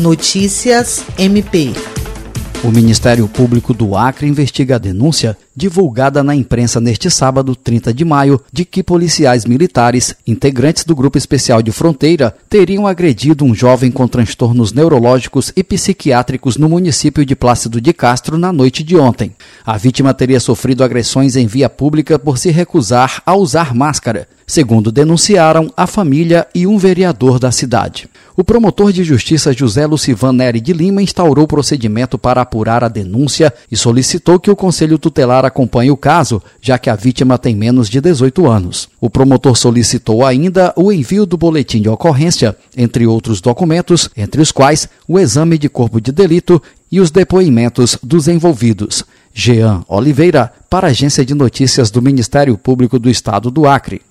Notícias MP. O Ministério Público do Acre investiga a denúncia divulgada na imprensa neste sábado, 30 de maio, de que policiais militares, integrantes do Grupo Especial de Fronteira, teriam agredido um jovem com transtornos neurológicos e psiquiátricos no município de Plácido de Castro na noite de ontem. A vítima teria sofrido agressões em via pública por se recusar a usar máscara, segundo denunciaram a família e um vereador da cidade. O promotor de justiça José Lucivan Neri de Lima instaurou procedimento para apurar a denúncia e solicitou que o Conselho Tutelar acompanhe o caso, já que a vítima tem menos de 18 anos. O promotor solicitou ainda o envio do boletim de ocorrência, entre outros documentos, entre os quais o exame de corpo de delito e os depoimentos dos envolvidos. Jean Oliveira, para a Agência de Notícias do Ministério Público do Estado do Acre.